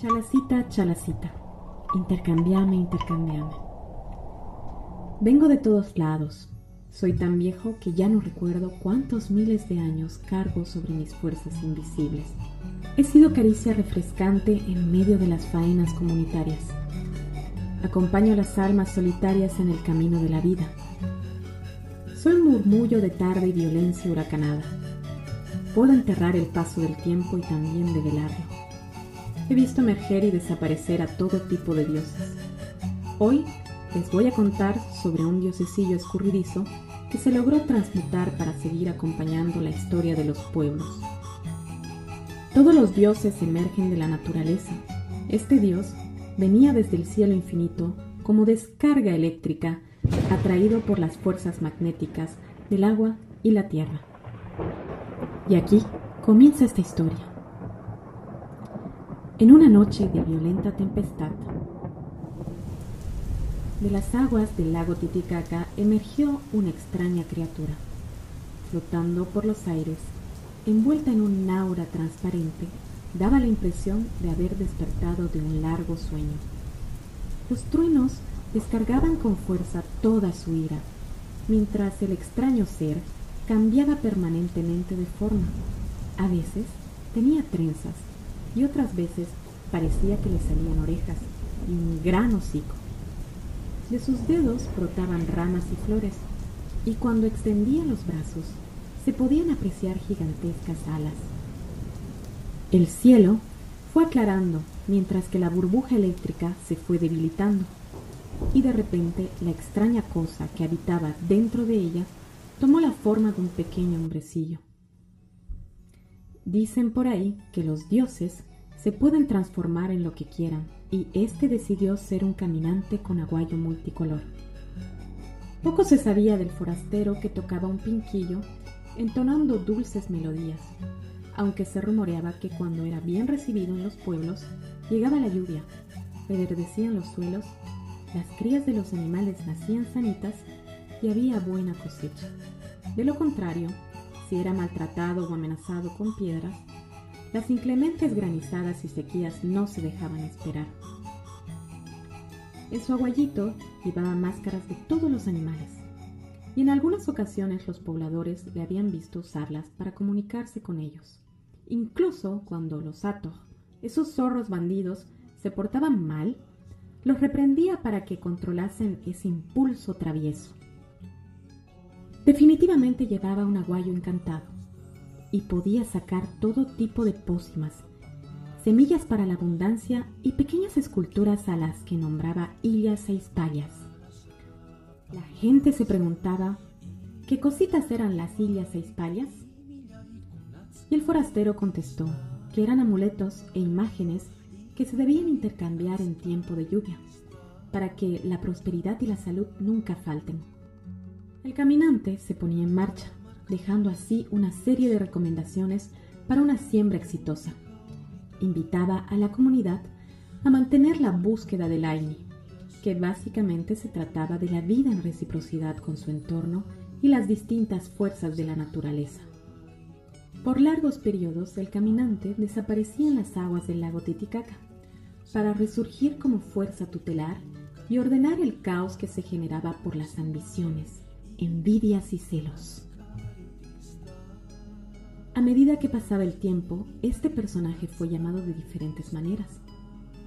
Chalacita, chalacita, intercambiame, intercambiame. Vengo de todos lados. Soy tan viejo que ya no recuerdo cuántos miles de años cargo sobre mis fuerzas invisibles. He sido caricia refrescante en medio de las faenas comunitarias. Acompaño a las almas solitarias en el camino de la vida. Soy murmullo de tarde y violencia huracanada. Puedo enterrar el paso del tiempo y también develarlo. He visto emerger y desaparecer a todo tipo de dioses. Hoy les voy a contar sobre un diosecillo escurridizo que se logró transmutar para seguir acompañando la historia de los pueblos. Todos los dioses emergen de la naturaleza. Este dios venía desde el cielo infinito como descarga eléctrica atraído por las fuerzas magnéticas del agua y la tierra. Y aquí comienza esta historia. En una noche de violenta tempestad, de las aguas del lago Titicaca emergió una extraña criatura, flotando por los aires, envuelta en un aura transparente, daba la impresión de haber despertado de un largo sueño. Los truenos descargaban con fuerza toda su ira, mientras el extraño ser cambiaba permanentemente de forma. A veces tenía trenzas y otras veces parecía que le salían orejas y un gran hocico. De sus dedos brotaban ramas y flores, y cuando extendía los brazos se podían apreciar gigantescas alas. El cielo fue aclarando mientras que la burbuja eléctrica se fue debilitando, y de repente la extraña cosa que habitaba dentro de ella tomó la forma de un pequeño hombrecillo. Dicen por ahí que los dioses se pueden transformar en lo que quieran, y éste decidió ser un caminante con aguayo multicolor. Poco se sabía del forastero que tocaba un pinquillo entonando dulces melodías, aunque se rumoreaba que cuando era bien recibido en los pueblos, llegaba la lluvia, reverdecían los suelos, las crías de los animales nacían sanitas y había buena cosecha. De lo contrario, si era maltratado o amenazado con piedras, las inclementes granizadas y sequías no se dejaban esperar. En su aguayito llevaba máscaras de todos los animales, y en algunas ocasiones los pobladores le habían visto usarlas para comunicarse con ellos. Incluso cuando los atos, esos zorros bandidos, se portaban mal, los reprendía para que controlasen ese impulso travieso. Definitivamente llevaba un aguayo encantado y podía sacar todo tipo de pócimas, semillas para la abundancia y pequeñas esculturas a las que nombraba Illas e Hispallas. La gente se preguntaba qué cositas eran las Illas e Hispallas. Y el forastero contestó que eran amuletos e imágenes que se debían intercambiar en tiempo de lluvia, para que la prosperidad y la salud nunca falten. El caminante se ponía en marcha, dejando así una serie de recomendaciones para una siembra exitosa. Invitaba a la comunidad a mantener la búsqueda del Aini, que básicamente se trataba de la vida en reciprocidad con su entorno y las distintas fuerzas de la naturaleza. Por largos periodos el caminante desaparecía en las aguas del lago Titicaca para resurgir como fuerza tutelar y ordenar el caos que se generaba por las ambiciones, envidias y celos. A medida que pasaba el tiempo, este personaje fue llamado de diferentes maneras.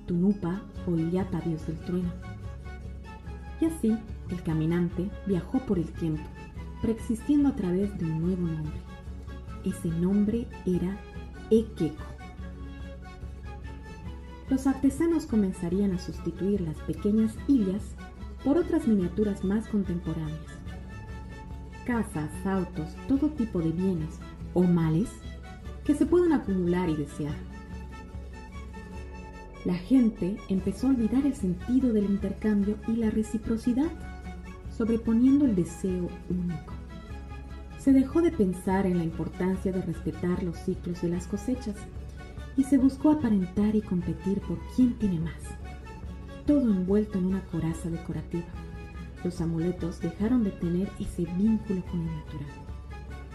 Tunupa o Illapa, dios del trueno. Y así, el caminante viajó por el tiempo, preexistiendo a través de un nuevo nombre. Ese nombre era Ekeko. Los artesanos comenzarían a sustituir las pequeñas illas por otras miniaturas más contemporáneas casas, autos, todo tipo de bienes o males que se puedan acumular y desear. La gente empezó a olvidar el sentido del intercambio y la reciprocidad, sobreponiendo el deseo único. Se dejó de pensar en la importancia de respetar los ciclos de las cosechas y se buscó aparentar y competir por quién tiene más, todo envuelto en una coraza decorativa los amuletos dejaron de tener ese vínculo con lo natural.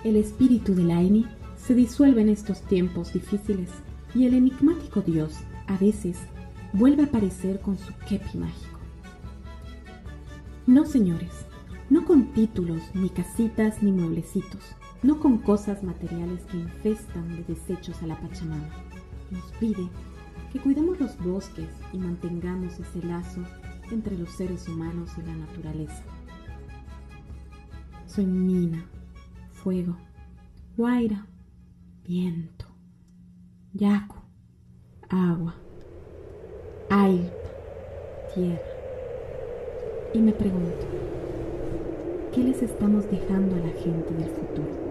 El espíritu de Laini se disuelve en estos tiempos difíciles y el enigmático dios a veces, vuelve a aparecer con su kepi mágico. No, señores, no con títulos, ni casitas, ni mueblecitos, no con cosas materiales que infestan de desechos a la Pachamama. Nos pide que cuidemos los bosques y mantengamos ese lazo entre los seres humanos y la naturaleza. Soy Nina, fuego, Guaira, viento, Yaku, agua, Ailpa, tierra. Y me pregunto, ¿qué les estamos dejando a la gente del futuro?